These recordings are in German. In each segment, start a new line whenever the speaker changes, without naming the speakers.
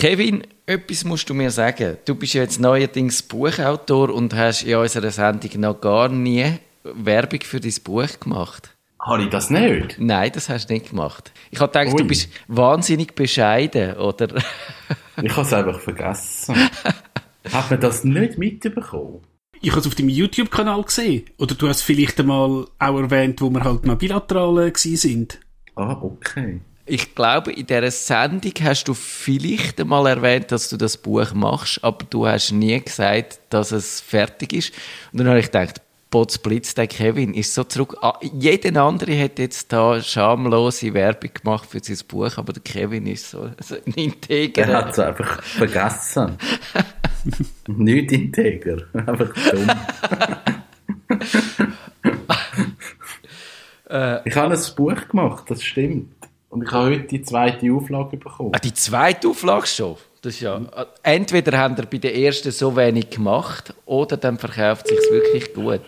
Kevin, etwas musst du mir sagen. Du bist ja jetzt neuerdings Buchautor und hast in unserer Sendung noch gar nie Werbung für dein Buch gemacht.
Habe ich das nicht?
Nein, das hast du nicht gemacht. Ich habe gedacht, Ui. du bist wahnsinnig bescheiden, oder?
ich habe es einfach vergessen. Hat man das nicht mitbekommen?
Ich habe es auf deinem YouTube-Kanal gesehen. Oder du hast vielleicht einmal auch erwähnt, wo wir halt mal bilateral äh, sind.
Ah, okay.
Ich glaube, in dieser Sendung hast du vielleicht einmal erwähnt, dass du das Buch machst, aber du hast nie gesagt, dass es fertig ist. Und dann habe ich gedacht, Potzblitz, der Kevin ist so zurück. Ah, jeder andere hat jetzt da schamlose Werbung gemacht für sein Buch, aber der Kevin ist so, so ein Integer.
Er hat es einfach vergessen. Nicht integer, einfach dumm. Ich habe ein Buch gemacht, das stimmt. Und ich habe heute die zweite Auflage bekommen.
Ah, die zweite Auflage schon? Das ist ja, entweder haben wir bei der ersten so wenig gemacht, oder dann verkauft es sich wirklich gut.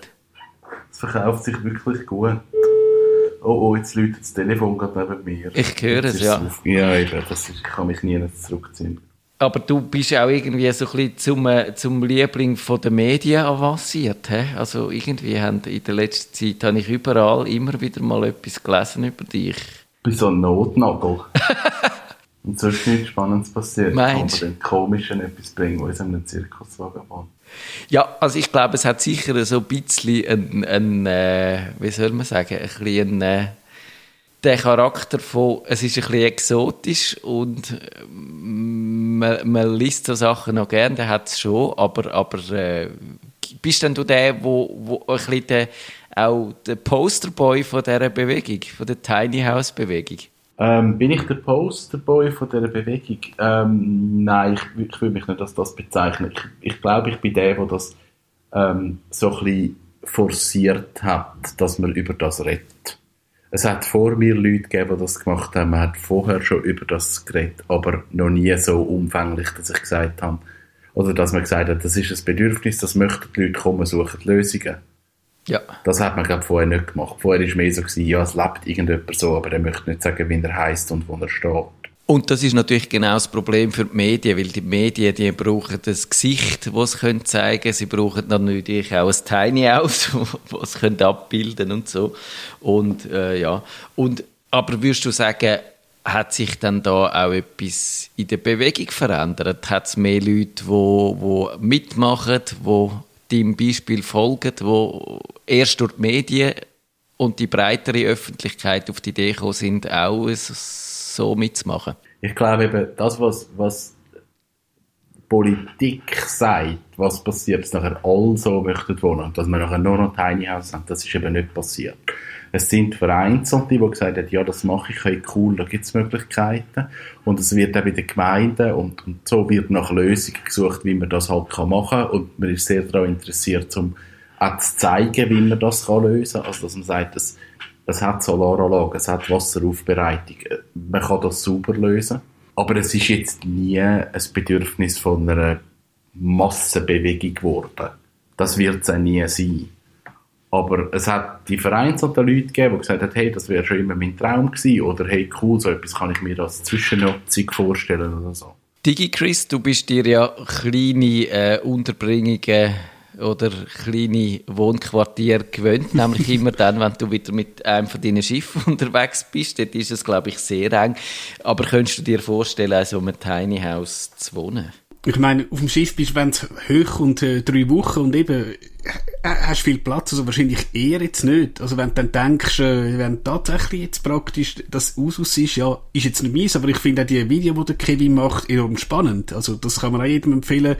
Es verkauft sich wirklich gut. Oh, oh, jetzt läutet das Telefon gerade neben mir.
Ich höre es, ja.
Auf, ja, eben, das ist, ich kann mich nie zurückziehen.
Aber du bist auch irgendwie so ein bisschen zum, äh, zum Liebling von den Medien avanciert. He? Also irgendwie haben in der letzten Zeit habe ich überall immer wieder mal etwas gelesen über dich.
Bin so ein Notnagel. Und sonst nichts Spannendes passiert.
Meinst
du? den komischen etwas bringen, wo in einem Zirkuswagen war.
Ja, also ich glaube, es hat sicher so ein bisschen ein, ein äh, wie soll man sagen, ein bisschen äh, der Charakter von, es ist ein bisschen exotisch und man, man liest so Sachen noch gern, der hat es schon, aber, aber äh, bist denn du der, wo, wo ein bisschen der, auch der Posterboy von dieser Bewegung, von der Tiny House Bewegung?
Ähm, bin ich der Posterboy von dieser Bewegung? Ähm, nein, ich, ich will mich nicht als das bezeichnen. Ich, ich glaube, ich bin der, der das ähm, so ein bisschen forciert hat, dass man über das redet. Es hat vor mir Leute gegeben, die das gemacht haben. Man hat vorher schon über das geredet, aber noch nie so umfänglich, dass ich gesagt habe, oder dass man gesagt hat, das ist ein Bedürfnis, das möchten die Leute kommen, suchen Lösungen.
Ja.
Das hat man, glaube vorher nicht gemacht. Vorher war es mehr so, gewesen, ja, es lebt irgendjemand so, aber er möchte nicht sagen, wie er heißt und wo er steht.
Und das ist natürlich genau das Problem für die Medien, weil die Medien, die brauchen das Gesicht, das sie zeigen können. Sie brauchen dann natürlich auch ein Tiny House, das sie abbilden und so. Und, äh, ja. Und, aber würdest du sagen, hat sich dann da auch etwas in der Bewegung verändert? Hat es mehr Leute, die, die mitmachen, die deinem Beispiel folgen, wo erst durch die Medien und die breitere Öffentlichkeit auf die Idee gekommen sind, auch so mitzumachen?
Ich glaube eben, das, was, was Politik sagt, was passiert, dass nachher alle so möchten wohnen dass wir nachher nur noch Tiny House haben, das ist eben nicht passiert. Es sind Vereinzelte, die gesagt haben, ja, das mache ich, hey, cool, da gibt es Möglichkeiten. Und es wird auch bei den Gemeinden und, und so wird nach Lösungen gesucht, wie man das halt kann machen kann. Und man ist sehr daran interessiert, um auch zu zeigen, wie man das kann lösen kann. Also, dass man sagt, es, es hat Solaranlage, es hat Wasseraufbereitung, man kann das sauber lösen. Aber es ist jetzt nie ein Bedürfnis von einer Massenbewegung geworden. Das wird es auch nie sein. Aber es hat die vereinzelten Leute gegeben, die gesagt haben, hey, das wäre schon immer mein Traum gewesen. Oder hey, cool, so etwas kann ich mir als Zwischennutzung vorstellen oder so.
Digi Chris, du bist dir ja kleine äh, Unterbringungen oder kleine Wohnquartiere gewöhnt, nämlich immer dann, wenn du wieder mit einem von deinen Schiffen unterwegs bist. Dort ist es, glaube ich, sehr eng. Aber könntest du dir vorstellen, so einem Tiny House zu wohnen?
Ich meine, auf dem Schiff bist du, wenn es hoch und äh, drei Wochen und eben äh, hast viel Platz, also wahrscheinlich eher jetzt nicht. Also wenn du dann denkst, äh, wenn tatsächlich jetzt praktisch das Usus ist, ja, ist jetzt nicht meins, aber ich finde auch die Video, die der Kevin macht, enorm spannend. Also das kann man auch jedem empfehlen.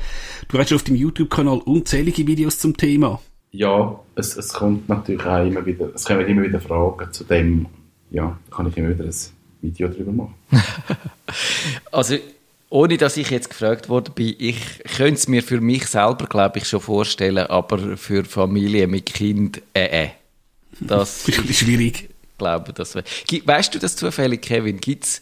Du hast auf dem YouTube-Kanal unzählige Videos zum Thema.
Ja, es, es kommt natürlich auch immer wieder, es kommen immer wieder Fragen zu dem, ja, da kann ich immer wieder ein Video drüber machen.
also ohne dass ich jetzt gefragt worden bin, ich könnte es mir für mich selber, glaube ich, schon vorstellen, aber für Familie mit Kind, äh, äh. Das
ist schwierig.
Glaube, das Weißt du das zufällig, Kevin? Gibt es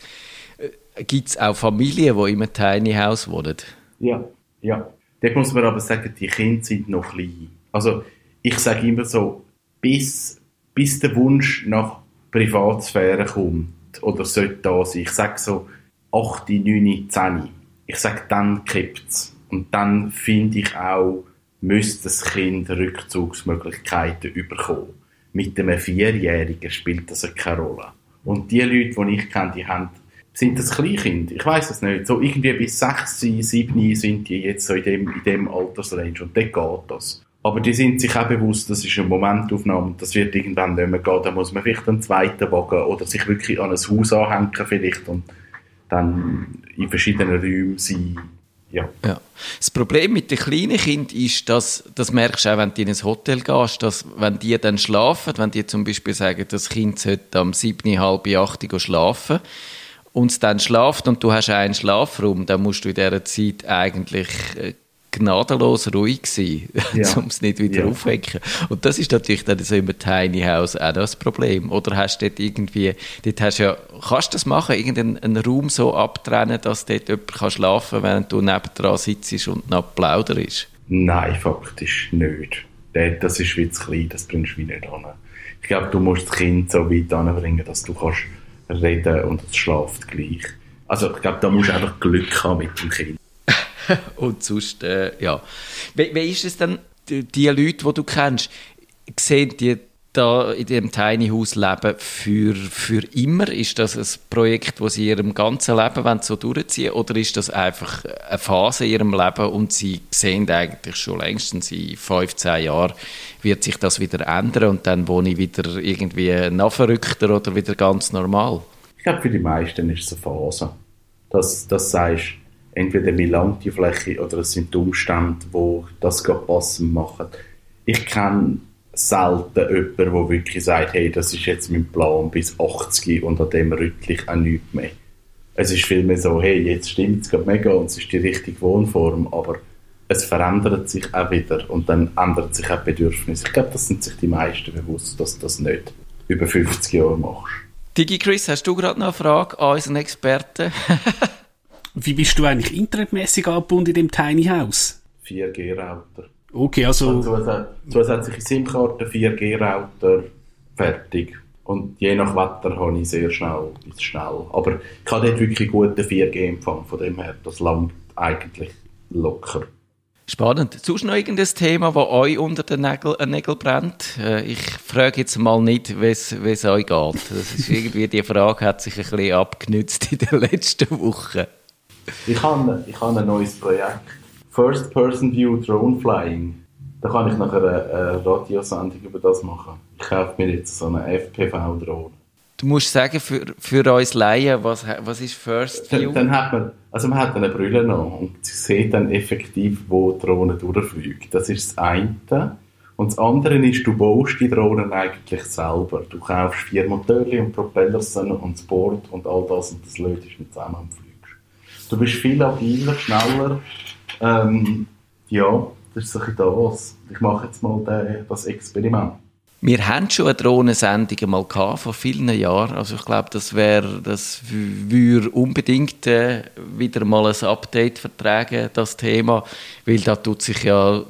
äh, auch Familien, die in einem Tiny House wohnen?
Ja, ja. Dort muss man aber sagen, die Kinder sind noch klein. Also, ich sage immer so, bis, bis der Wunsch nach Privatsphäre kommt, oder sollte da sein, ich sage so, 8, 9, 10. ich sage, dann kippt's. Und dann finde ich auch, müsste das Kind Rückzugsmöglichkeiten bekommen. Mit einem Vierjährigen spielt das keine Rolle. Und die Leute, die ich kenne, die haben, sind das Kleinkind? Ich weiß es nicht. So irgendwie bis sechs, sieben sind die jetzt so in dem, in dem Altersrange und dort geht das. Aber die sind sich auch bewusst, das ist eine Momentaufnahme und das wird irgendwann nicht mehr gehen. Da muss man vielleicht einen zweiten Wagen oder sich wirklich an ein Haus anhängen vielleicht und dann in verschiedenen Räumen sein. Ja.
ja. Das Problem mit den kleinen Kindern ist, dass, das merkst du auch, wenn du in ein Hotel gehst, dass wenn die dann schlafen, wenn die zum Beispiel sagen, das Kind sollte am 7, halb 8 schlafen und es dann schlaft und du hast einen Schlafraum, dann musst du in dieser Zeit eigentlich äh, gnadenlos ruhig sein, ja. um es nicht wieder ja. aufwecken. Und das ist natürlich dann so im Tiny House auch das Problem. Oder hast du dort irgendwie, dort hast ja, kannst du das machen, irgendeinen Raum so abtrennen, dass dort jemand kann schlafen kann, während du nebendran sitzt und noch plauderst?
Nein, faktisch nicht. Das ist wie zu klein, das bringst du wie nicht an. Ich glaube, du musst das Kind so weit anbringen, dass du kannst reden und es schlaft gleich. Also ich glaube, da musst du einfach Glück haben mit dem Kind.
und sonst, äh, ja. Wie, wie ist es denn, die, Leute, die du kennst, sehen die da in diesem Tiny House leben für, für immer? Ist das ein Projekt, das sie ihrem ganzen Leben wollen, so durchziehen Oder ist das einfach eine Phase in ihrem Leben und sie sehen eigentlich schon längstens in 15 Jahren wird sich das wieder ändern und dann wohne ich wieder irgendwie noch verrückter oder wieder ganz normal?
Ich glaube, für die meisten ist es eine Phase. Dass, dass sagst, entweder wie lang die Fläche oder es sind die Umstände, die das gerade passend machen. Ich kenne selten jemanden, der wirklich sagt, hey, das ist jetzt mein Plan bis 80 und an dem rüttle auch nichts mehr. Es ist vielmehr so, hey, jetzt stimmt es gerade mega und es ist die richtige Wohnform, aber es verändert sich auch wieder und dann ändert sich auch Bedürfnis. Ich glaube, das sind sich die meisten bewusst, dass du das nicht über 50 Jahre machst.
Digi Chris, hast du gerade noch eine Frage an unseren Experten?
Wie bist du eigentlich internetmäßig angebunden in dem Tiny House?
4G-Router.
Okay, also...
Zusätzliche SIM-Karte, 4G-Router, fertig. Und je nach Wetter habe ich sehr schnell bis schnell. Aber ich habe dort wirklich guten 4G-Empfang, von dem her, das langt eigentlich locker.
Spannend. Sonst noch irgendein Thema, das euch unter den Nägeln, äh, Nägel brennt? Äh, ich frage jetzt mal nicht, wie es euch geht. Das ist irgendwie, die Frage hat sich ein bisschen abgenützt in den letzten Wochen.
Ich habe, ich habe ein neues Projekt. First Person View Drone Flying. Da kann ich nachher eine, eine Radiosendung über das machen. Ich kaufe mir jetzt so eine FPV-Drohne.
Du musst sagen, für, für uns Laien, was, was ist First View?
Dann, dann hat man, also man hat eine Brille noch und sie sieht dann effektiv, wo die Drohne durchfliegt. Das ist das eine. Und das andere ist, du baust die Drohnen eigentlich selber. Du kaufst vier Motoren und Propellers und das Board und all das und das löst mit zusammen am Flug. Du bist viel agiler, schneller. Ähm, ja, das ist so ein das. Ich mache jetzt mal den, das Experiment.
Wir haben schon eine Drohnensendung mal gehabt, vor vielen Jahren. Also ich glaube, das wäre, das würde unbedingt äh, wieder mal ein Update vertragen, das Thema, weil da tut sich ja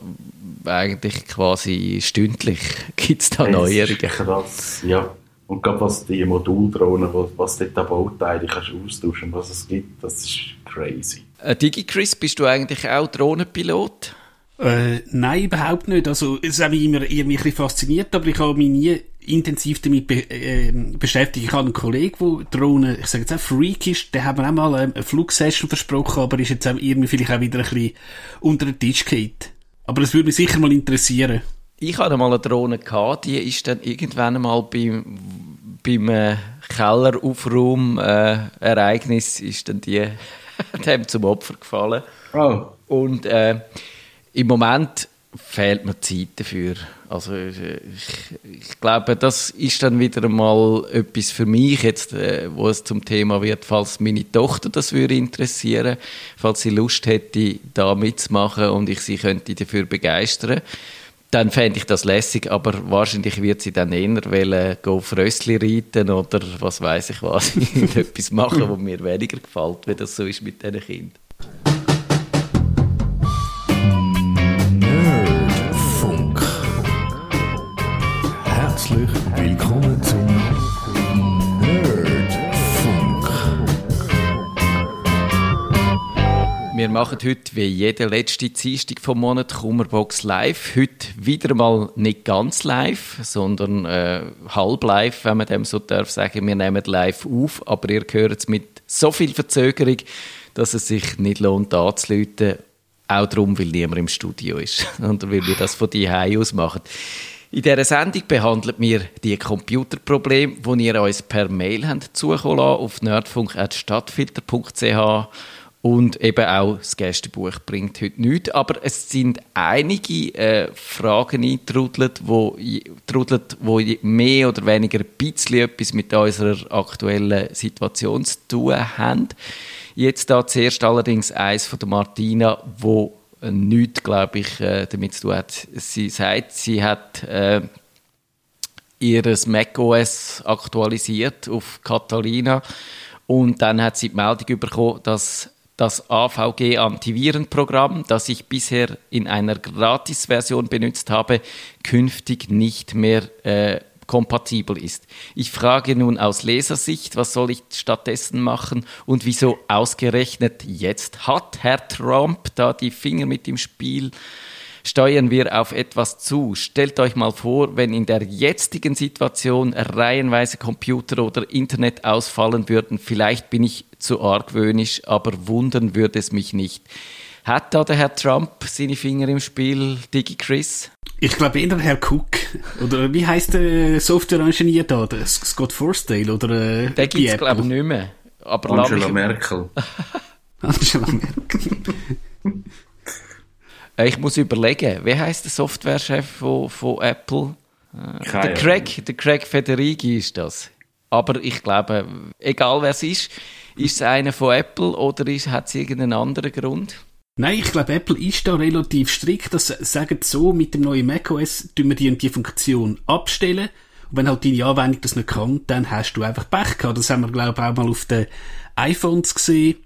eigentlich quasi stündlich gibt es da Neuerungen.
Krass, ja. Und gerade was die Moduldrohnen, was dort an Bauteile kannst austauschen, was es gibt, das ist crazy.
Äh, DigiChris, bist du eigentlich auch Drohnenpilot?
Äh, nein, überhaupt nicht. Also, es hat mich immer irgendwie ein bisschen fasziniert, aber ich habe mich nie intensiv damit be äh, beschäftigt. Ich habe einen Kollegen, der Drohnen, ich sage jetzt auch Freak ist, der hat mir auch mal eine Flugsession versprochen, aber ist jetzt auch irgendwie vielleicht auch wieder ein bisschen unter den Tisch geht. Aber es würde mich sicher mal interessieren.
Ich hatte mal eine Drohne, gehabt, die ist dann irgendwann mal beim, beim äh, Kelleraufraum-Ereignis äh, ist dann die dem zum Opfer gefallen. Oh. Und äh, im Moment fehlt mir Zeit dafür. Also ich, ich, glaube, das ist dann wieder mal etwas für mich jetzt, äh, wo es zum Thema wird, falls meine Tochter das würde interessieren, falls sie Lust hätte, da mitzumachen und ich sie könnte dafür begeistern dann fände ich das lässig, aber wahrscheinlich wird sie dann eher wollen, go Frössli reiten oder was weiß ich was, etwas machen, was mir weniger gefällt, wie das so ist mit diesen Kindern. Wir machen heute wie jede letzte Dienstag vom Monat Kummerbox live. Heute wieder mal nicht ganz live, sondern äh, halb live, wenn man dem so darf sagen. Wir nehmen live auf, aber ihr hört es mit so viel Verzögerung, dass es sich nicht lohnt anzuleuten. Auch darum, weil niemand im Studio ist und weil wir das von die aus machen. In dieser Sendung behandelt wir die Computerprobleme, die ihr uns per Mail zukommen lassen, auf nerdfunk.stadtfilter.ch und eben auch das Gästebuch bringt heute nichts. Aber es sind einige äh, Fragen eingetrudelt, wo, trudelt, wo mehr oder weniger ein bisschen etwas mit unserer aktuellen Situation zu tun haben. Jetzt da zuerst allerdings eins von Martina, wo nichts, glaube ich, äh, damit zu tun hat. Sie sagt, sie hat äh, ihr macOS aktualisiert auf Catalina und dann hat sie die Meldung bekommen, dass das AVG Antivirenprogramm, das ich bisher in einer Gratis-Version benutzt habe, künftig nicht mehr äh, kompatibel ist. Ich frage nun aus Lesersicht, was soll ich stattdessen machen und wieso ausgerechnet jetzt hat Herr Trump da die Finger mit im Spiel? Steuern wir auf etwas zu. Stellt euch mal vor, wenn in der jetzigen Situation reihenweise Computer oder Internet ausfallen würden. Vielleicht bin ich zu argwöhnisch, aber wundern würde es mich nicht. Hat da der Herr Trump seine Finger im Spiel, Digi Chris?
Ich glaube eher Herr Cook. Oder wie heißt der Software-Ingenieur da? Der Scott Forstdale? Oder, äh,
der gibt es, glaube ich, nicht mehr.
Aber Angela Merkel.
Angela Merkel.
Äh, ich muss überlegen, wie heißt der Softwarechef von, von Apple? Äh, der Craig, der Craig Federighi ist das. Aber ich glaube, egal wer es ist, ist es einer von Apple oder hat es irgendeinen anderen Grund?
Nein, ich glaube, Apple ist da relativ strikt. Das sagen so, mit dem neuen macOS tun wir die und die Funktion abstellen. Und wenn halt deine Anwendung das nicht kann, dann hast du einfach Pech gehabt. Das haben wir, glaube ich, auch mal auf den iPhones gesehen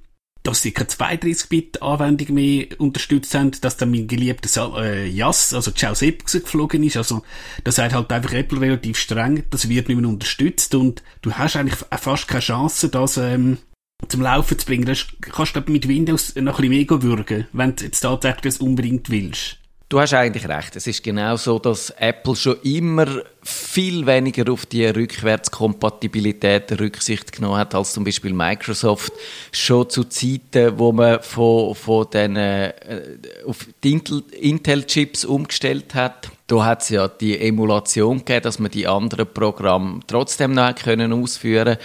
dass sie keine 32-Bit-Anwendung mehr unterstützt haben, dass dann mein geliebter äh, Jas, also Ceausescu geflogen ist. Also, das sagt halt einfach Apple relativ streng, das wird nicht mehr unterstützt und du hast eigentlich fast keine Chance, das ähm, zum Laufen zu bringen. Das kannst du mit Windows noch ein bisschen mehr würgen, wenn du jetzt tatsächlich das unbedingt willst.
Du hast eigentlich recht. Es ist genau so, dass Apple schon immer viel weniger auf die Rückwärtskompatibilität Rücksicht genommen hat, als zum Beispiel Microsoft schon zu Zeiten, wo man von, von den, äh, auf Intel-Chips umgestellt hat. Da hat es ja die Emulation gegeben, dass man die anderen Programme trotzdem noch können ausführen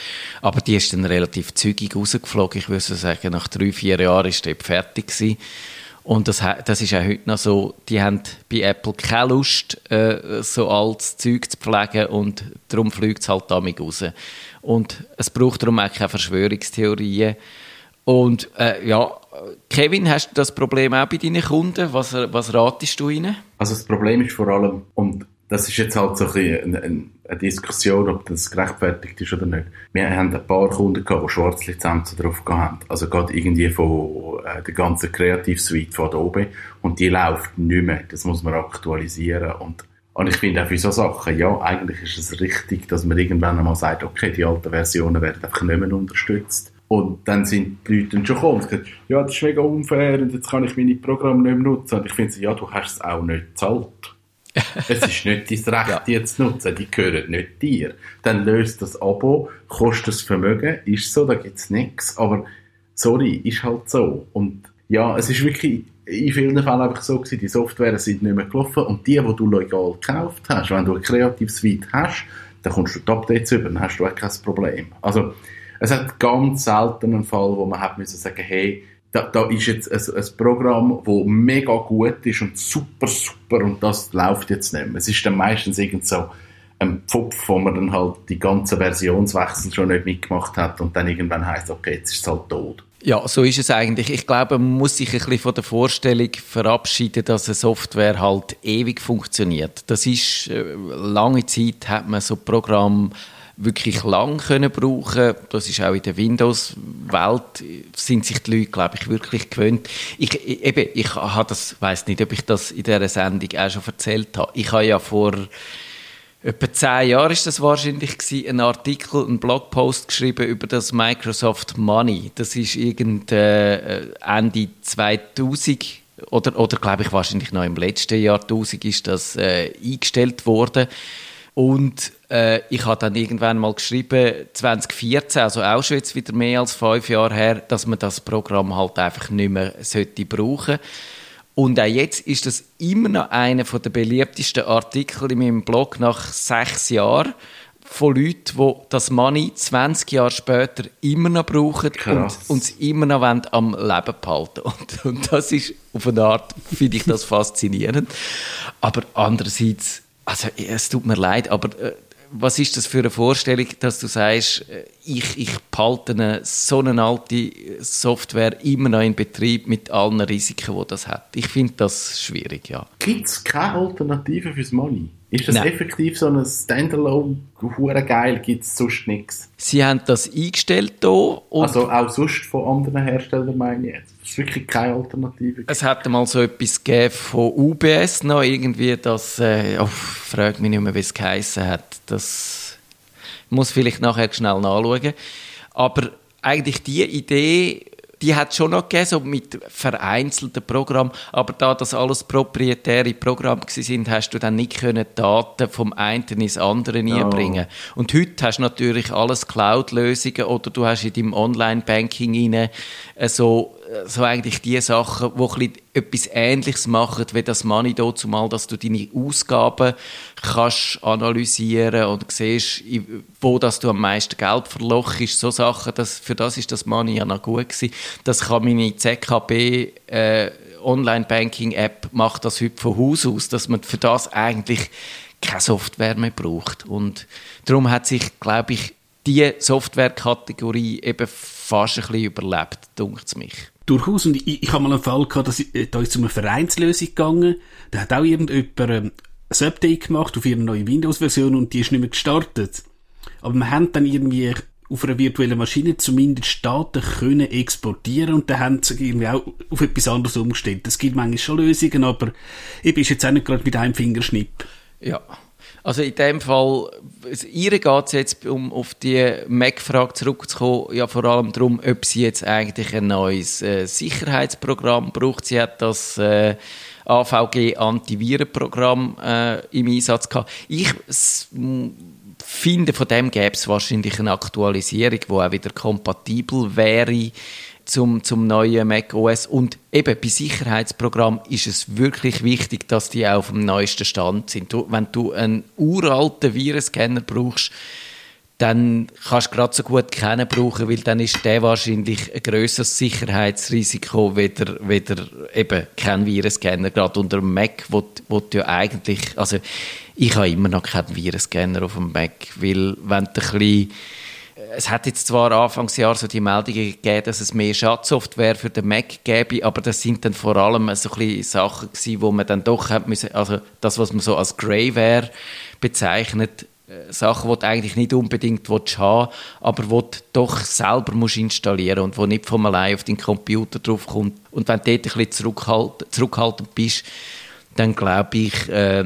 Aber die ist dann relativ zügig rausgeflogen. Ich würde sagen, nach drei, vier Jahren ist die fertig gewesen. Und das, das ist auch heute noch so, die haben bei Apple keine Lust, äh, so altes Zeug zu pflegen und darum fliegt es halt damit raus. Und es braucht darum auch keine Verschwörungstheorien. Und äh, ja, Kevin, hast du das Problem auch bei deinen Kunden? Was, was ratest du ihnen?
Also das Problem ist vor allem, und das ist jetzt halt so ein bisschen eine, eine Diskussion, ob das gerechtfertigt ist oder nicht. Wir haben ein paar Kunden gehabt, die Schwarzlizenzen drauf haben. Also gerade irgendwie von äh, der ganzen Kreativsuite von Adobe. Und die läuft nicht mehr. Das muss man aktualisieren. Und, und ich finde auch für so Sachen, ja, eigentlich ist es richtig, dass man irgendwann einmal sagt, okay, die alten Versionen werden einfach nicht mehr unterstützt. Und dann sind die Leute dann schon gekommen und gesagt, ja, das ist mega unfair und jetzt kann ich meine Programme nicht mehr nutzen. Und ich finde, ja, du hast es auch nicht gezahlt es ist nicht dein Recht, ja. die zu nutzen, die gehören nicht dir. Dann löst das Abo, kostet das Vermögen, ist so, da gibt's nichts. Aber sorry, ist halt so. Und ja, es ist wirklich in vielen Fällen einfach so gewesen, die Software sind nicht mehr gelaufen und die, die du legal gekauft hast, wenn du ein kreatives Suite hast, dann kommst du die Updates über, dann hast du auch kein Problem. Also, es hat ganz selten einen Fall, wo man hat müssen sagen, hey, da, da ist jetzt ein, ein Programm, das mega gut ist und super, super und das läuft jetzt nicht mehr. Es ist dann meistens irgend so ein Pfupf, wo man dann halt die ganze Versionswechsel schon nicht mitgemacht hat und dann irgendwann heißt okay, jetzt ist es halt tot.
Ja, so ist es eigentlich. Ich glaube, man muss sich ein bisschen von der Vorstellung verabschieden, dass eine Software halt ewig funktioniert. Das ist, äh, lange Zeit hat man so Programme wirklich lang können brauchen. Das ist auch in der Windows-Welt sind sich die Leute, glaube ich, wirklich gewöhnt. Ich, eben, ich habe das, weiß nicht, ob ich das in dieser Sendung auch schon erzählt habe. Ich habe ja vor etwa zehn Jahre ist das wahrscheinlich gewesen, einen Artikel, einen Blogpost geschrieben über das Microsoft Money. Das ist irgend äh, Ende 2000 oder, oder glaube ich wahrscheinlich noch im letzten Jahrtausend ist das äh, eingestellt worden. Und äh, ich habe dann irgendwann mal geschrieben, 2014, also auch schon jetzt wieder mehr als fünf Jahre her, dass man das Programm halt einfach nicht mehr sollte brauchen und auch jetzt ist das immer noch einer der beliebtesten Artikel in meinem Blog nach sechs Jahren von Leuten, die das Money 20 Jahre später immer noch brauchen
Krass.
und uns immer noch wollen am Leben behalten und, und das ist auf eine Art, finde ich das faszinierend. Aber andererseits, also es tut mir leid, aber äh, was ist das für eine Vorstellung, dass du sagst, äh, ich, ich behalte eine, so eine alte Software immer noch in Betrieb mit allen Risiken, die das hat? Ich finde das schwierig, ja.
Gibt es keine Alternative fürs Money? Ist das
Nein.
effektiv so ein Standalone, hure geil, gibt es sonst nichts?
Sie haben das eingestellt hier
Also auch sonst von anderen Herstellern meine ich jetzt. Es ist wirklich keine Alternative.
es hat mal so etwas gegeben von UBS noch irgendwie, das, äh, oh, frag mich nicht mehr, wie es geheissen hat. Das muss vielleicht nachher schnell nachschauen. Aber eigentlich die Idee, die hat schon noch gegeben, so mit vereinzelten Programmen, aber da das alles proprietäre Programme sind, hast du dann nicht können Daten vom einen ins andere einbringen. Und heute hast du natürlich alles Cloud-Lösungen oder du hast in deinem Online-Banking äh, so, so eigentlich die Sachen, bisschen etwas Ähnliches machen, wie das Money dazu mal, dass du deine Ausgaben kannst analysieren und siehst, wo dass du am meisten Geld verlochst, so Sachen, das, für das ist das Money ja noch gut gewesen. Das kann meine ZKB äh, Online-Banking-App macht das heute von Haus aus, dass man für das eigentlich keine Software mehr braucht. Und darum hat sich, glaube ich, die Softwarekategorie eben fast ein bisschen überlebt, dunkt es mich.
Durchaus. Und ich, ich habe mal einen Fall gehabt, dass ich, äh, da ist zu einer Vereinslösung gegangen. Da hat auch irgendjemand ähm, ein Update gemacht auf ihre neue Windows-Version und die ist nicht mehr gestartet. Aber wir haben dann irgendwie auf einer virtuellen Maschine zumindest Daten können exportieren und dann haben sie irgendwie auch auf etwas anderes umgestellt. Es gibt manchmal schon Lösungen, aber ich bin jetzt auch nicht gerade mit einem Fingerschnipp.
Ja. Also in dem Fall, ihr geht es jetzt, um auf die Mac-Frage zurückzukommen, ja vor allem darum, ob sie jetzt eigentlich ein neues äh, Sicherheitsprogramm braucht. Sie hat das äh, AVG-Antivirenprogramm äh, im Einsatz gehabt. Ich finde, von dem gäbe es wahrscheinlich eine Aktualisierung, die auch wieder kompatibel wäre zum, zum neuen Mac OS. Und eben bei Sicherheitsprogrammen ist es wirklich wichtig, dass die auch auf dem neuesten Stand sind. Du, wenn du einen uralten Virenscanner brauchst, dann kannst du gerade so gut keinen brauchen, weil dann ist der wahrscheinlich ein grösseres Sicherheitsrisiko, weder, weder eben kein Virenscanner, gerade unter dem Mac, wo, wo ja eigentlich, also ich habe immer noch keinen Virenscanner auf dem Mac, weil wenn du ein bisschen es hat jetzt zwar Anfangsjahr so die Meldungen gegeben, dass es mehr Schadsoftware für den Mac gäbe, aber das sind dann vor allem so ein Sachen gewesen, wo man dann doch hat müssen, also das, was man so als Greyware bezeichnet, äh, Sachen, die du eigentlich nicht unbedingt willst haben aber die du doch selber musst installieren und wo nicht von allein auf deinen Computer drauf kommt. Und wenn du dort ein bisschen zurückhalt, zurückhaltend bist, dann glaube ich, äh,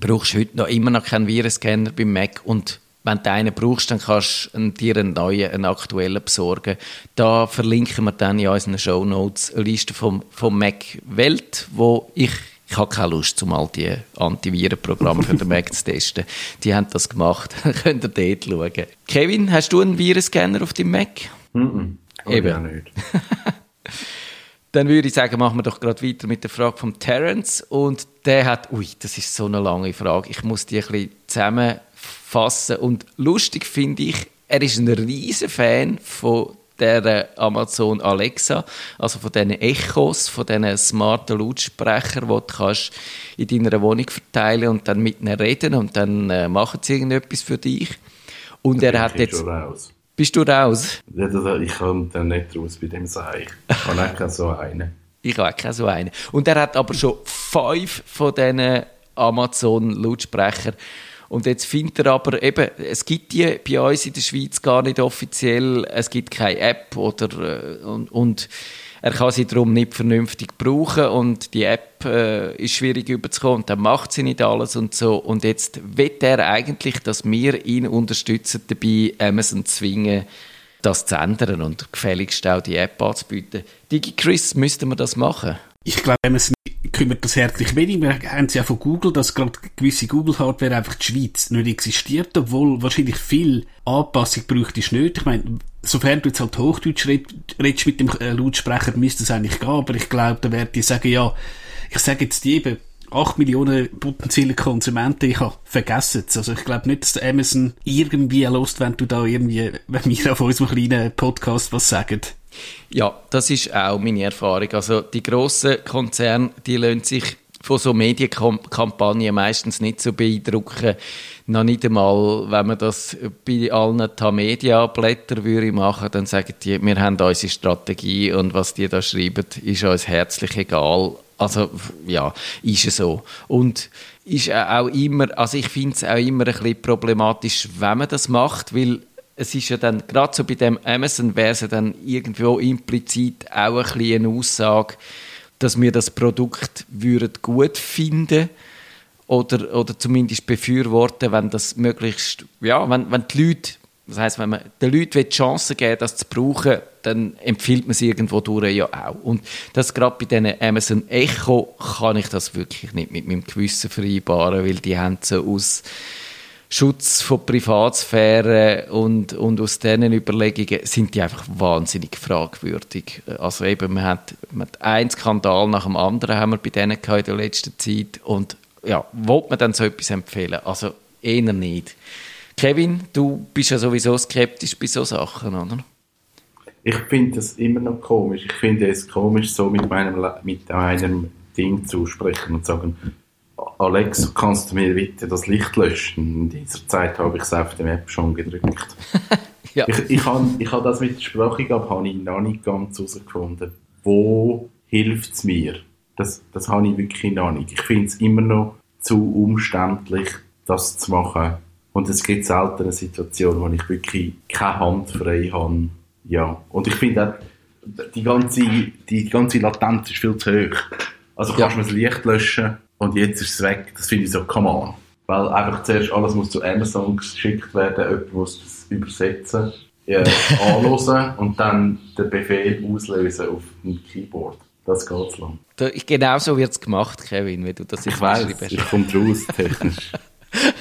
brauchst du heute noch immer noch keinen Virenscanner beim Mac und wenn du einen brauchst, dann kannst du dir einen neuen, einen aktuellen besorgen. Da verlinken wir dann in unseren Show Notes eine Liste vom, vom Mac Welt, wo ich ich habe keine Lust, um all die Antivirenprogramme für den Mac zu testen. Die haben das gemacht. Dann könnt ihr dort schauen. Kevin, hast du einen Virenscanner auf deinem Mac?
Mhm.
Eben.
Auch nicht.
Dann würde ich sagen, machen wir doch gerade weiter mit der Frage von Terence. Und der hat, ui, das ist so eine lange Frage. Ich muss die ein bisschen zusammenfassen. Und lustig finde ich, er ist ein riesen Fan von der Amazon Alexa, also von diesen Echos, von diesen smarten Lautsprechern, die du kannst in deiner Wohnung verteilen und dann mit ihnen reden und dann äh, machen sie irgendetwas für dich. Und er hat jetzt... Bist du raus?
Ja, Ich komme dann nicht raus bei dem Seich. Ich habe auch keinen so einen.
Ich habe auch keinen so einen. Und er hat aber schon fünf von diesen Amazon-Lautsprechern. Und jetzt findet er aber eben, es gibt die bei uns in der Schweiz gar nicht offiziell, es gibt keine App oder, äh, und, und er kann sie darum nicht vernünftig brauchen und die App äh, ist schwierig überzukommen und dann macht sie nicht alles und so. Und jetzt wird er eigentlich, dass wir ihn unterstützen dabei, Amazon zwingen, das zu ändern und gefälligst auch die App anzubieten. DigiChris, müsste man das machen?
Ich glaube, Amazon kümmert das herzlich wenig. Wir haben es ja von Google, dass gerade gewisse Google-Hardware einfach die Schweiz nicht existiert, obwohl wahrscheinlich viel Anpassung braucht ist nicht. Ich meine, sofern du jetzt halt Hochdeutsch redest mit dem äh, Lautsprecher, müsste es eigentlich gehen, aber ich glaube, da werden die sagen, ja, ich sage jetzt die eben, 8 Millionen potenzielle Konsumenten, ich habe vergessen es. Also ich glaube nicht, dass Amazon irgendwie lost, wenn du da irgendwie, wenn wir auf unserem kleinen Podcast was sagen.
Ja, das ist auch meine Erfahrung. Also die grossen Konzerne, die lassen sich von so Medienkampagnen meistens nicht so beeindrucken. Noch nicht einmal, wenn man das bei allen Tamedia-Blättern würde machen, dann sagen die, wir haben unsere Strategie und was die da schreiben, ist uns herzlich egal. Also, ja, ist es so. Und ist auch immer, also ich finde es auch immer ein bisschen problematisch, wenn man das macht, weil es ist ja dann, gerade so bei dem Amazon wäre es ja dann irgendwo implizit auch ein bisschen eine Aussage, dass wir das Produkt würden gut finden oder, oder zumindest befürworten, wenn das möglichst, ja, wenn, wenn die Leute, das heißt, wenn man den Leuten die Chance geben das zu brauchen, dann empfiehlt man es irgendwo durch ja auch. Und das gerade bei diesen Amazon Echo kann ich das wirklich nicht mit meinem Gewissen vereinbaren, weil die haben so aus Schutz von Privatsphäre und, und aus diesen Überlegungen sind die einfach wahnsinnig fragwürdig. Also eben, man hat, man hat einen Skandal nach dem anderen haben wir bei denen in der letzten Zeit und ja, wollte man dann so etwas empfehlen? Also eher nicht. Kevin, du bist ja sowieso skeptisch bei solchen Sachen, oder?
Ich finde das immer noch komisch. Ich finde es komisch, so mit meinem, mit einem Ding zu sprechen und zu sagen, Alex, kannst du mir bitte das Licht löschen? In dieser Zeit habe ich es auf der App schon gedrückt. ja. Ich, ich habe ich hab das mit der Sprache gehabt, habe ich noch nicht ganz herausgefunden. Wo hilft es mir? Das, das habe ich wirklich noch nicht. Ich finde es immer noch zu umständlich, das zu machen. Und es gibt selten eine Situation, wo ich wirklich keine Hand frei habe. Ja. Und ich finde auch, die ganze, die ganze Latenz ist viel zu hoch. Also kannst du ja. das Licht löschen und jetzt ist es weg. Das finde ich so, come on. Weil einfach zuerst alles muss zu Amazon geschickt werden, jemand muss das übersetzen, ja, anhören und dann den Befehl auslösen auf dem Keyboard. Das geht lang.
Genau so wird es gemacht, Kevin, wenn du das
jetzt Ich weiß, ich komme raus, technisch.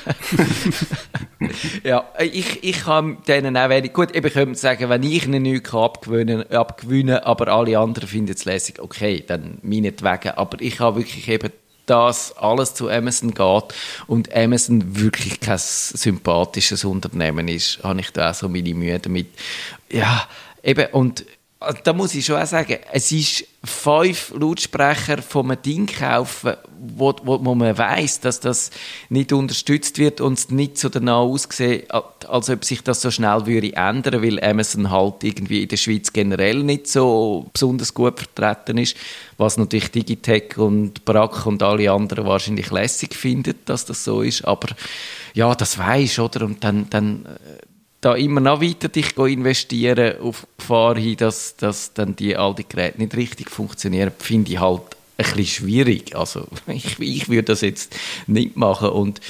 ja, ich, ich kann denen auch wenig, gut, ich könnte sagen, wenn ich ihnen nichts abgewinnen, abgewinnen aber alle anderen finden es lässig, okay, dann meinetwegen, aber ich habe wirklich eben dass alles zu Amazon geht und Amazon wirklich kein sympathisches Unternehmen ist, habe ich da auch so meine Mühe damit. Ja, eben, und da muss ich schon auch sagen, es ist fünf Lautsprecher von einem Ding kaufen, wo, wo, wo man weiß, dass das nicht unterstützt wird und es nicht so danach aussieht, als ob sich das so schnell würde ändern, weil Amazon halt irgendwie in der Schweiz generell nicht so besonders gut vertreten ist, was natürlich Digitech und Brack und alle anderen wahrscheinlich lässig finden, dass das so ist, aber ja, das weiß oder? Und dann, dann äh, da immer noch weiter dich investieren auf Gefahr hin, dass, dass dann die die Geräte nicht richtig funktionieren, finde ich halt ein bisschen schwierig. Also ich, ich würde das jetzt nicht machen und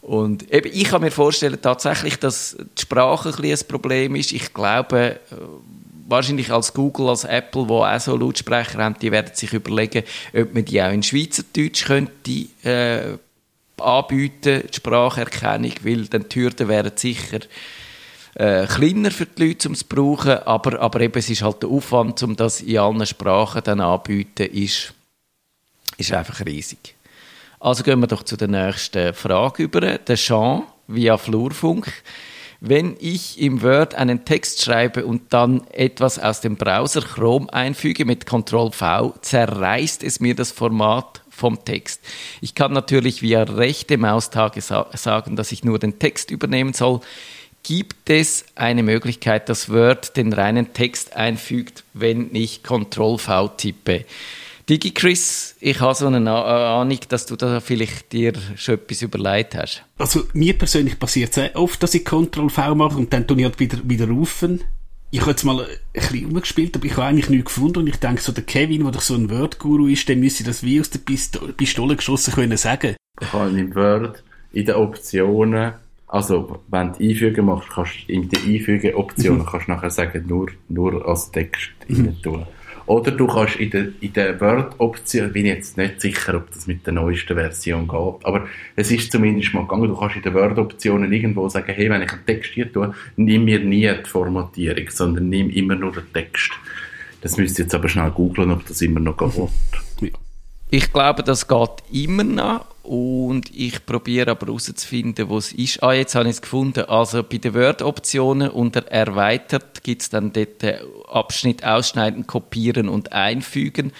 und eben, ich kann mir vorstellen tatsächlich, dass die Sprache ein, ein Problem ist. Ich glaube, äh, wahrscheinlich als Google, als Apple, wo auch so Lautsprecher haben, die werden sich überlegen, ob man die auch in Schweizerdeutsch könnte äh, anbieten, die Spracherkennung, weil dann die Hürden wären sicher äh, kleiner für die Leute, um es zu brauchen, aber, aber eben, es ist halt der Aufwand, um das in allen Sprachen dann anzubieten, ist, ist einfach riesig. Also gehen wir doch zu der nächsten Frage über. Der Jean via Flurfunk. Wenn ich im Word einen Text schreibe und dann etwas aus dem Browser Chrome einfüge mit Ctrl V, zerreißt es mir das Format vom Text. Ich kann natürlich via rechte Maustage sa sagen, dass ich nur den Text übernehmen soll gibt es eine Möglichkeit, dass Word den reinen Text einfügt, wenn ich Ctrl-V tippe. DigiChris, ich habe so eine Ahnung, dass du da vielleicht dir schon etwas überlegt hast.
Also mir persönlich passiert es sehr oft, dass ich Ctrl-V mache und dann tue ich halt wieder, wieder rufen. Ich habe jetzt mal ein bisschen umgespielt, aber ich habe eigentlich nichts gefunden und ich denke so, der Kevin, der doch so ein Word-Guru ist, der müsste das wie aus der Pisto Pistole geschossen können sagen.
Du kannst im Word in den Optionen, also wenn du einfügen machst, kannst du in den Einfügen-Optionen kannst du nachher sagen, nur, nur als Text rein tun. Oder du kannst in der, in der Word-Option, bin ich jetzt nicht sicher, ob das mit der neuesten Version geht, aber es ist zumindest mal gegangen, du kannst in den Word-Optionen irgendwo sagen, hey, wenn ich einen Text hier tue, nimm mir nie die Formatierung, sondern nimm immer nur den Text. Das müsst ihr jetzt aber schnell googeln, ob das immer noch geht.
Ich glaube, das geht immer noch und ich probiere aber herauszufinden, wo es ist. Ah, jetzt habe ich es gefunden. Also bei den Word-Optionen unter Erweitert gibt es dann dort den Abschnitt Ausschneiden, Kopieren und Einfügen.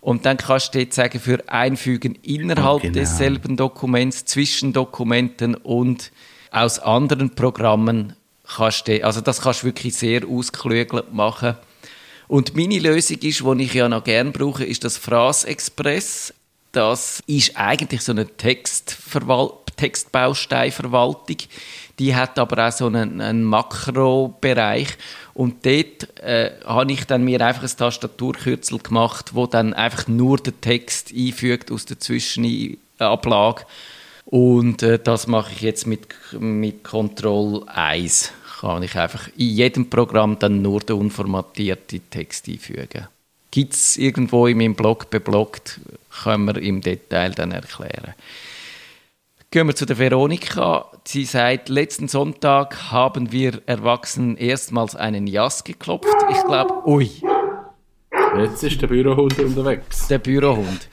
Und dann kannst du dort sagen, für Einfügen innerhalb
Oh, genau.
desselben Dokuments, zwischen Dokumenten und aus anderen Programmen kannst du, also das kannst du wirklich sehr ausgeklügelt machen. Und meine Lösung ist, die ich ja noch gerne brauche, ist das Phrase-Express. Das ist eigentlich so eine Textverwal Textbausteinverwaltung. Die hat aber auch so einen, einen Makrobereich. Und dort äh, habe ich dann mir einfach ein Tastaturkürzel gemacht, wo dann einfach nur den Text einfügt aus der Zwischenablage. Und äh, das mache ich jetzt mit, mit Ctrl 1. Kann ich einfach in jedem Programm dann nur den unformatierten Text einfügen. Gibt es irgendwo in meinem Blog bebloggt, können wir im Detail dann erklären. Gehen wir zu der Veronika. Sie sagt, letzten Sonntag haben wir Erwachsenen erstmals einen Jas geklopft. Ich glaube, ui,
Jetzt ist der Bürohund unterwegs.
der Bürohund.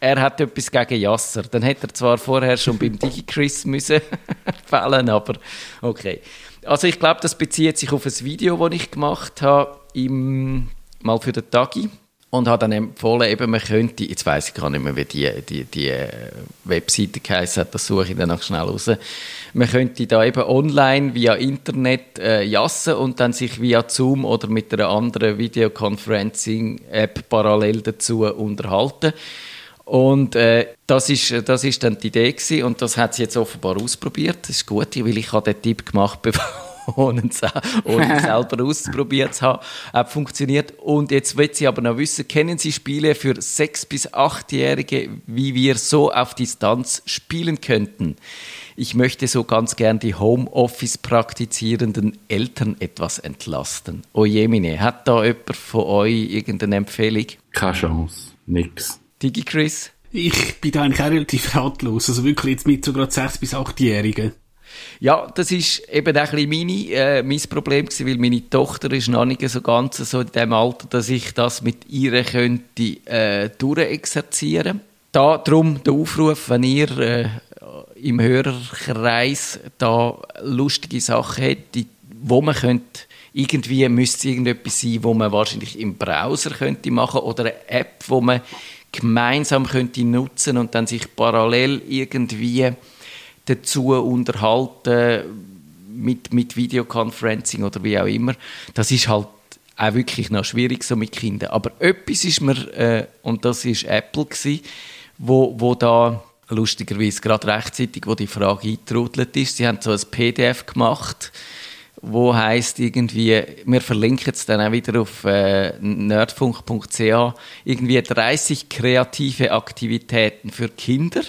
Er hat etwas gegen Jasser. Dann hätte er zwar vorher schon beim DigiChris müssen fällen, aber okay. Also ich glaube, das bezieht sich auf ein Video, das ich gemacht habe, im, mal für den Tagi. Und habe dann empfohlen, eben, man könnte, jetzt weiss ich gar nicht mehr, wie die, die, die äh, Webseite geheißen hat, das suche ich dann noch schnell raus. Man könnte da eben online via Internet äh, jassen und dann sich via Zoom oder mit einer anderen Videoconferencing-App parallel dazu unterhalten. Und äh, das, ist, das ist dann die Idee gewesen, und das hat sie jetzt offenbar ausprobiert. Das ist gut, weil ich habe den Tipp gemacht, bevor ohne es selber ausprobiert zu haben, hat funktioniert. Und jetzt will sie aber noch wissen, kennen Sie Spiele für 6- bis 8-Jährige, wie wir so auf Distanz spielen könnten? Ich möchte so ganz gern die Homeoffice praktizierenden Eltern etwas entlasten. Oh Jemine, hat da jemand von euch irgendeine Empfehlung?
Keine Chance. Nix.
DigiChris?
Ich bin da eigentlich auch relativ ratlos. Also wirklich jetzt mit so gerade 6- bis 8-Jährigen.
Ja, das ist eben auch ein bisschen meine, äh, mein Problem gewesen, weil meine Tochter ist noch nicht so ganz so in dem Alter, dass ich das mit ihr könnte äh, durchexerzieren. Da drum der Aufruf, wenn ihr äh, im Hörerkreis da lustige Sachen hättet, wo man könnte irgendwie müsste es irgendetwas sein, wo man wahrscheinlich im Browser könnte machen oder eine App, wo man gemeinsam könnte nutzen und dann sich parallel irgendwie dazu unterhalten mit, mit Videoconferencing oder wie auch immer. Das ist halt auch wirklich noch schwierig so mit Kindern. Aber etwas ist mir, äh, und das ist Apple gewesen, wo, wo da lustigerweise gerade rechtzeitig, wo die Frage eingetrudelt ist, sie haben so ein PDF gemacht, wo heißt irgendwie, wir verlinken es dann auch wieder auf äh, nerdfunk.ch, irgendwie 30 kreative Aktivitäten für Kinder.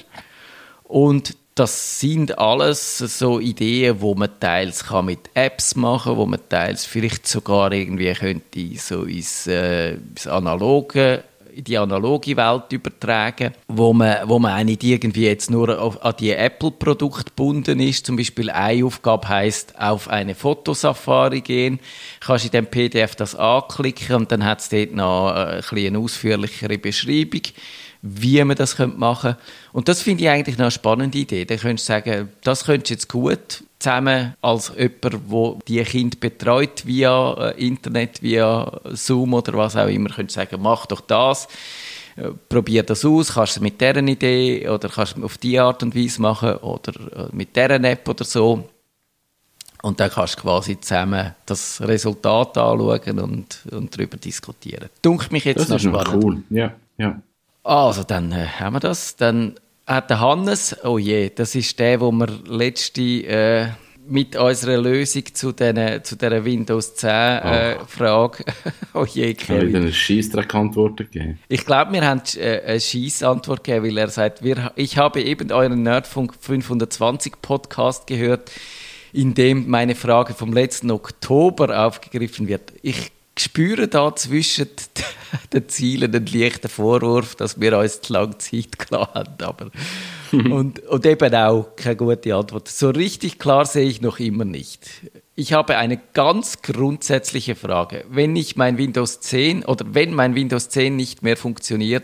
Und das sind alles so Ideen, wo man teils kann mit Apps machen, wo man teils vielleicht sogar irgendwie könnte so ins, äh, ins analoge in die analoge Welt übertragen, wo man, wo man auch nicht irgendwie jetzt nur auf, an die Apple-Produkte gebunden ist. Zum Beispiel eine Aufgabe heißt auf eine Fotosafari gehen. Kannst in dem PDF das anklicken und dann hat es dort noch äh, ein bisschen eine ausführlichere Beschreibung wie man das machen könnte. Und das finde ich eigentlich noch eine spannende Idee. Dann könntest du sagen, das könntest du jetzt gut zusammen als jemand, der die Kind betreut via äh, Internet, via Zoom oder was auch immer, könntest du sagen, mach doch das, äh, probier das aus, kannst du es mit dieser Idee oder kannst du es auf diese Art und Weise machen oder äh, mit dieser App oder so. Und dann kannst du quasi zusammen das Resultat anschauen und, und darüber diskutieren. Dunkelt mich jetzt
Das
noch
ist
spannend.
cool. Ja, ja.
Also, dann äh, haben wir das. Dann hat der Hannes, oh je, das ist der, wo wir letzte äh, mit unserer Lösung zu, den, zu dieser Windows 10 äh, Frage, oh je,
Ich habe
Kevin.
eine Scheissdreck-Antwort gegeben.
Ich glaube, wir haben äh, eine Schießantwort gegeben, weil er sagt, wir, ich habe eben euren Nerdfunk 520 Podcast gehört, in dem meine Frage vom letzten Oktober aufgegriffen wird. Ich spüre da zwischen den Zielen einen leichten Vorwurf, dass wir uns zu lange Zeit gelassen haben. Aber und, und eben auch keine gute Antwort. So richtig klar sehe ich noch immer nicht. Ich habe eine ganz grundsätzliche Frage. Wenn ich mein Windows 10 oder wenn mein Windows 10 nicht mehr funktioniert,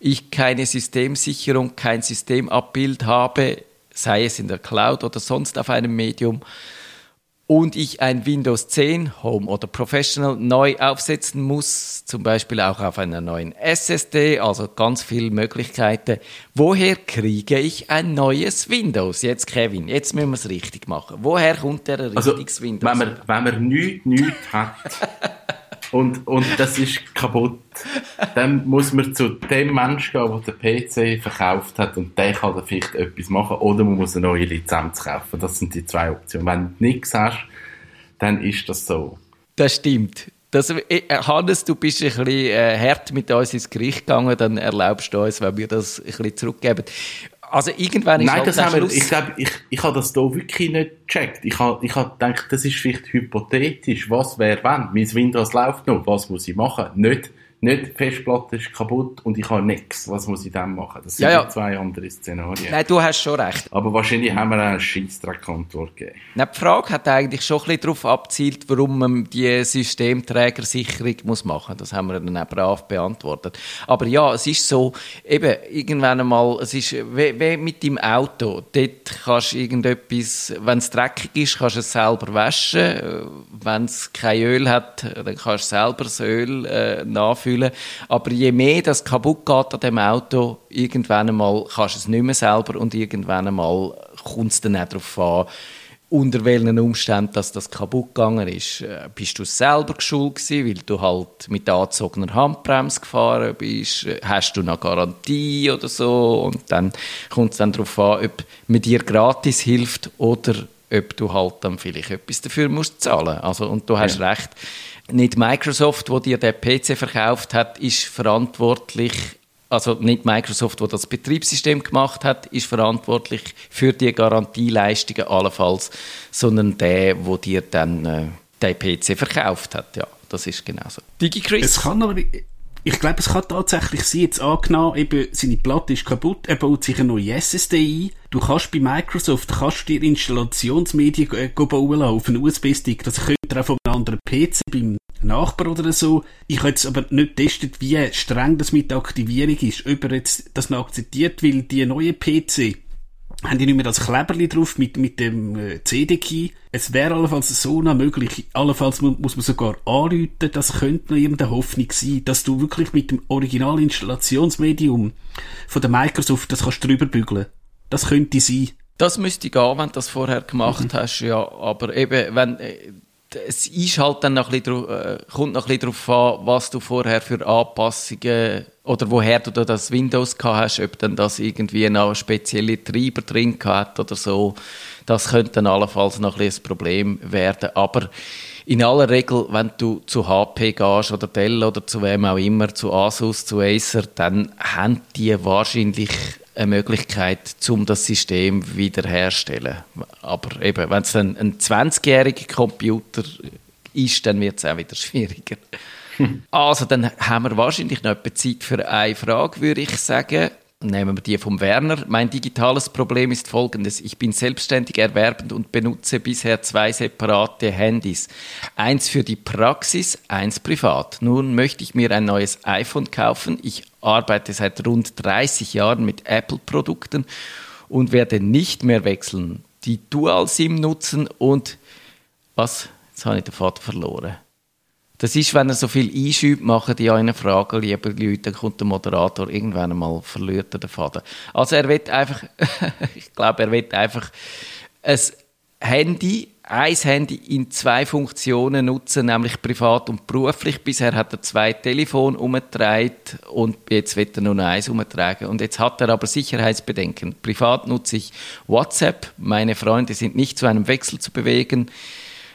ich keine Systemsicherung, kein Systemabbild habe, sei es in der Cloud oder sonst auf einem Medium, und ich ein Windows 10 Home oder Professional neu aufsetzen muss, zum Beispiel auch auf einer neuen SSD, also ganz viele Möglichkeiten. Woher kriege ich ein neues Windows? Jetzt, Kevin, jetzt müssen wir es richtig machen. Woher kommt der
Also,
richtiges Windows?
wenn man, wenn man nichts, nichts hat und, und das ist kaputt, dann muss man zu dem Menschen gehen, der den PC verkauft hat und der kann dann vielleicht etwas machen oder man muss eine neue Lizenz kaufen. Das sind die zwei Optionen. Wenn du nichts hast, dann ist das so.
Das stimmt. Das, äh, Hannes, du bist ein bisschen äh, hart mit uns ins Gericht gegangen, dann erlaubst du uns, wenn wir das ein bisschen zurückgeben. Also irgendwann ist
Nein,
halt
das haben wir, ich glaube, ich, ich habe das hier wirklich nicht gecheckt. Ich habe, ich habe gedacht, das ist vielleicht hypothetisch. Was wäre, wenn? Mein Windows läuft noch. Was muss ich machen? Nicht, nicht die Festplatte ist kaputt und ich habe nichts. Was muss ich dann machen? Das sind
Ja, ja.
zwei andere Szenarien.
Nein, du hast schon recht.
Aber wahrscheinlich haben wir auch eine Scheissdreck-Antwort gegeben.
Nein, die Frage hat eigentlich schon ein bisschen darauf abzielt, warum man die Systemträgersicherung muss machen muss. Das haben wir dann auch brav beantwortet. Aber ja, es ist so, eben, irgendwann einmal, es ist wie, wie mit dem Auto. Dort kannst du irgendetwas, wenn es dreckig ist, kannst du es selber waschen. Wenn es kein Öl hat, dann kannst du selber das Öl äh, nachfüllen. Aber je mehr das kaputt geht an dem Auto, irgendwann einmal kannst du es nicht mehr selber und irgendwann einmal kommt es dann auch darauf an, unter welchen Umständen dass das kaputt gegangen ist. Äh, Bist du selber geschuld gewesen, weil du halt mit angezogener Handbremse gefahren bist? Äh, Hast du noch Garantie oder so? Und dann kommt es dann darauf an, ob man dir gratis hilft oder ob du halt dann vielleicht etwas dafür musst zahlen. Also, und du hast recht, nicht Microsoft, wo dir der PC verkauft hat, ist verantwortlich also nicht Microsoft, wo das Betriebssystem gemacht hat, ist verantwortlich für die Garantieleistungen allenfalls, sondern der, wo dir dann äh, den PC verkauft hat. Ja, das ist genauso. DigiChris?
Es kann aber, ich glaube, es kann tatsächlich sein, jetzt angenommen, eben, seine Platte ist kaputt, er baut sich eine neue SSD ein. Du kannst bei Microsoft, kannst dir Installationsmedien äh, bauen auf einen USB-Stick. Das könnte er auch von einem anderen PC beim Nachbar oder so. Ich habe jetzt aber nicht getestet, wie streng das mit der Aktivierung ist. Ob er jetzt das noch akzeptiert, weil die neue PC haben die nicht mehr das Kleberli drauf mit, mit dem äh, CD-Key. Es wäre allenfalls so noch möglich. Allenfalls mu muss man sogar anrufen, das könnte noch irgendeine Hoffnung sein, dass du wirklich mit dem Originalinstallationsmedium von der Microsoft das kannst drüber bügeln. Das könnte sein.
Das müsste gehen, wenn du das vorher gemacht hast, ja. Aber eben, wenn, äh, es ist halt dann noch ein bisschen, äh, kommt noch ein bisschen darauf an, was du vorher für Anpassungen oder woher du da das Windows gehabt hast, ob dann das irgendwie noch spezielle Treiber drin gehabt oder so. Das könnte dann allenfalls noch ein ein Problem werden. Aber in aller Regel, wenn du zu HP gehst oder Dell oder zu wem auch immer, zu Asus, zu Acer, dann haben die wahrscheinlich eine Möglichkeit, um das System wiederherzustellen. Aber eben, wenn es dann ein 20-jähriger Computer ist, dann wird es auch wieder schwieriger. Also, dann haben wir wahrscheinlich noch etwa Zeit für eine Frage, würde ich sagen. Nehmen wir die vom Werner. Mein digitales Problem ist folgendes. Ich bin selbstständig erwerbend und benutze bisher zwei separate Handys. Eins für die Praxis, eins privat. Nun möchte ich mir ein neues iPhone kaufen. Ich arbeite seit rund 30 Jahren mit Apple-Produkten und werde nicht mehr wechseln. Die Dual-SIM nutzen und was? Jetzt habe ich den Vater verloren. Das ist, wenn er so viel einschiebt, machen die eine Frage, liebe Leute, dann kommt der Moderator irgendwann einmal verliert er den Faden. Also er wird einfach, ich glaube, er wird einfach ein Handy, ein Handy in zwei Funktionen nutzen, nämlich privat und beruflich. Bisher hat er zwei Telefone umgetragen und jetzt wird er nur noch eins umtragen. Und jetzt hat er aber Sicherheitsbedenken. Privat nutze ich WhatsApp. Meine Freunde sind nicht zu einem Wechsel zu bewegen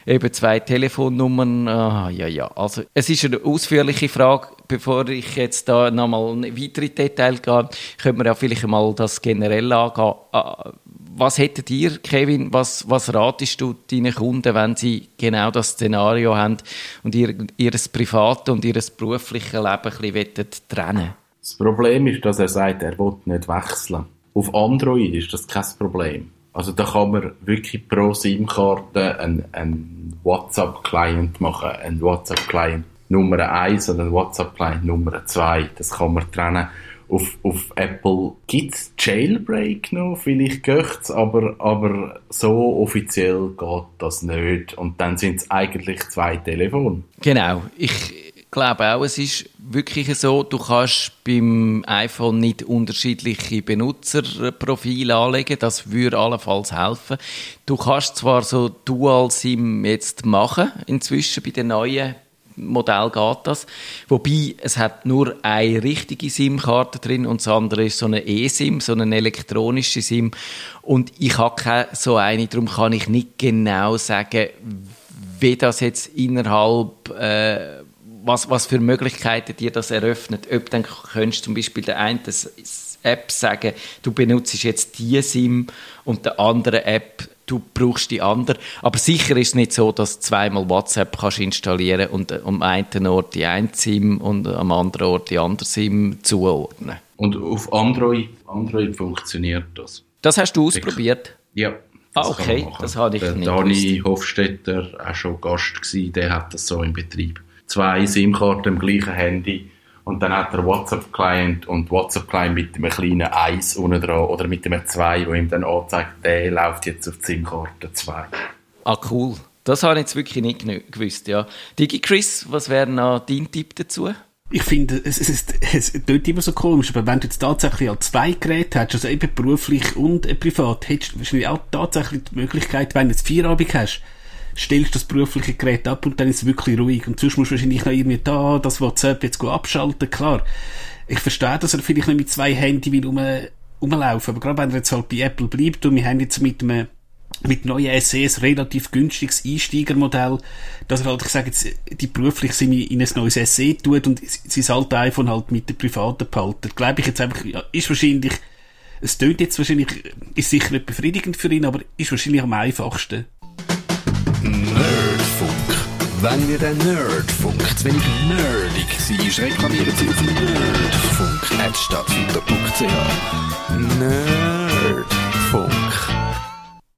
eben zwei Telefonnummern. Ah, ja, ja. Also, es ist eine ausführliche Frage. Bevor ich jetzt da nochmal weitere Details gehe, können wir ja vielleicht mal das generell angehen. Ah, was hättet ihr, Kevin, was, was ratest du deinen Kunden, wenn sie genau das Szenario haben und ihr, ihr private und ihr berufliches Leben ein bisschen trennen
Das Problem ist, dass er sagt, er will nicht wechseln. Auf Android ist das kein Problem. Also da kann man wirklich pro SIM-Karte einen, einen WhatsApp-Client machen, einen WhatsApp-Client Nummer 1 und einen WhatsApp-Client Nummer 2. Das kann man trennen. Auf, auf Apple gibt's Jailbreak noch, vielleicht geht's, aber, aber so offiziell geht das nicht. Und dann sind es eigentlich zwei Telefone.
Genau. Ich, glaube auch, es ist wirklich so, du kannst beim iPhone nicht unterschiedliche Benutzerprofile anlegen. Das würde allenfalls helfen. Du kannst zwar so Dual-SIM jetzt machen, inzwischen bei den neuen Modell geht das. Wobei, es hat nur eine richtige SIM-Karte drin und das andere ist so eine E-SIM, so eine elektronische SIM. Und ich habe keine so eine, darum kann ich nicht genau sagen, wie das jetzt innerhalb äh, was, was für Möglichkeiten dir das eröffnet. Ob dann könntest du zum Beispiel der einen App sagen, du benutzt jetzt die SIM und der andere App du brauchst die andere. Aber sicher ist es nicht so, dass du zweimal WhatsApp kannst installieren und am einen Ort die eine SIM und am anderen Ort die andere SIM zuordnen.
Und auf Android, Android funktioniert das.
Das hast du ausprobiert?
Ja.
Ah, okay, das habe ich
der
nicht
Dani. Hofstetter, auch schon Gast gewesen, der hat das so im Betrieb zwei SIM-Karten im gleichen Handy und dann hat er WhatsApp-Client und WhatsApp-Client mit einem kleinen 1 unten dran oder mit einem 2, wo ihm dann anzeigt, der läuft jetzt auf die SIM-Karte 2.
Ah, cool. Das habe ich jetzt wirklich nicht gewusst, ja. Digi Chris, was wäre noch dein Tipp dazu?
Ich finde, es, es, es, es tut immer so komisch, aber wenn du jetzt tatsächlich auch zwei Geräte hast, also eben beruflich und privat, hättest du wahrscheinlich auch tatsächlich die Möglichkeit, wenn du jetzt Feierabend hast, stellst das berufliche Gerät ab und dann ist es wirklich ruhig. Und sonst musst du wahrscheinlich noch irgendwie da, das WhatsApp jetzt abschalten, klar. Ich verstehe, dass er vielleicht nicht mit zwei Handys will um, rumlaufen, aber gerade wenn er jetzt halt bei Apple bleibt und wir haben jetzt mit einem mit neuen SEs relativ günstiges Einsteigermodell, dass er halt, ich sage jetzt, die beruflich sind in ein neues SE tut und sein alte iPhone halt mit der privaten behalten. Glaube ich jetzt einfach, ja, ist wahrscheinlich, es tönt jetzt wahrscheinlich, ist sicher nicht befriedigend für ihn, aber ist wahrscheinlich am einfachsten.
Nerdfunk. Wenn ihr den Nerdfunk zu wenig nerdig seid, reklamieren Sie auf nerdfunk.net stattfinder.ch. Nerd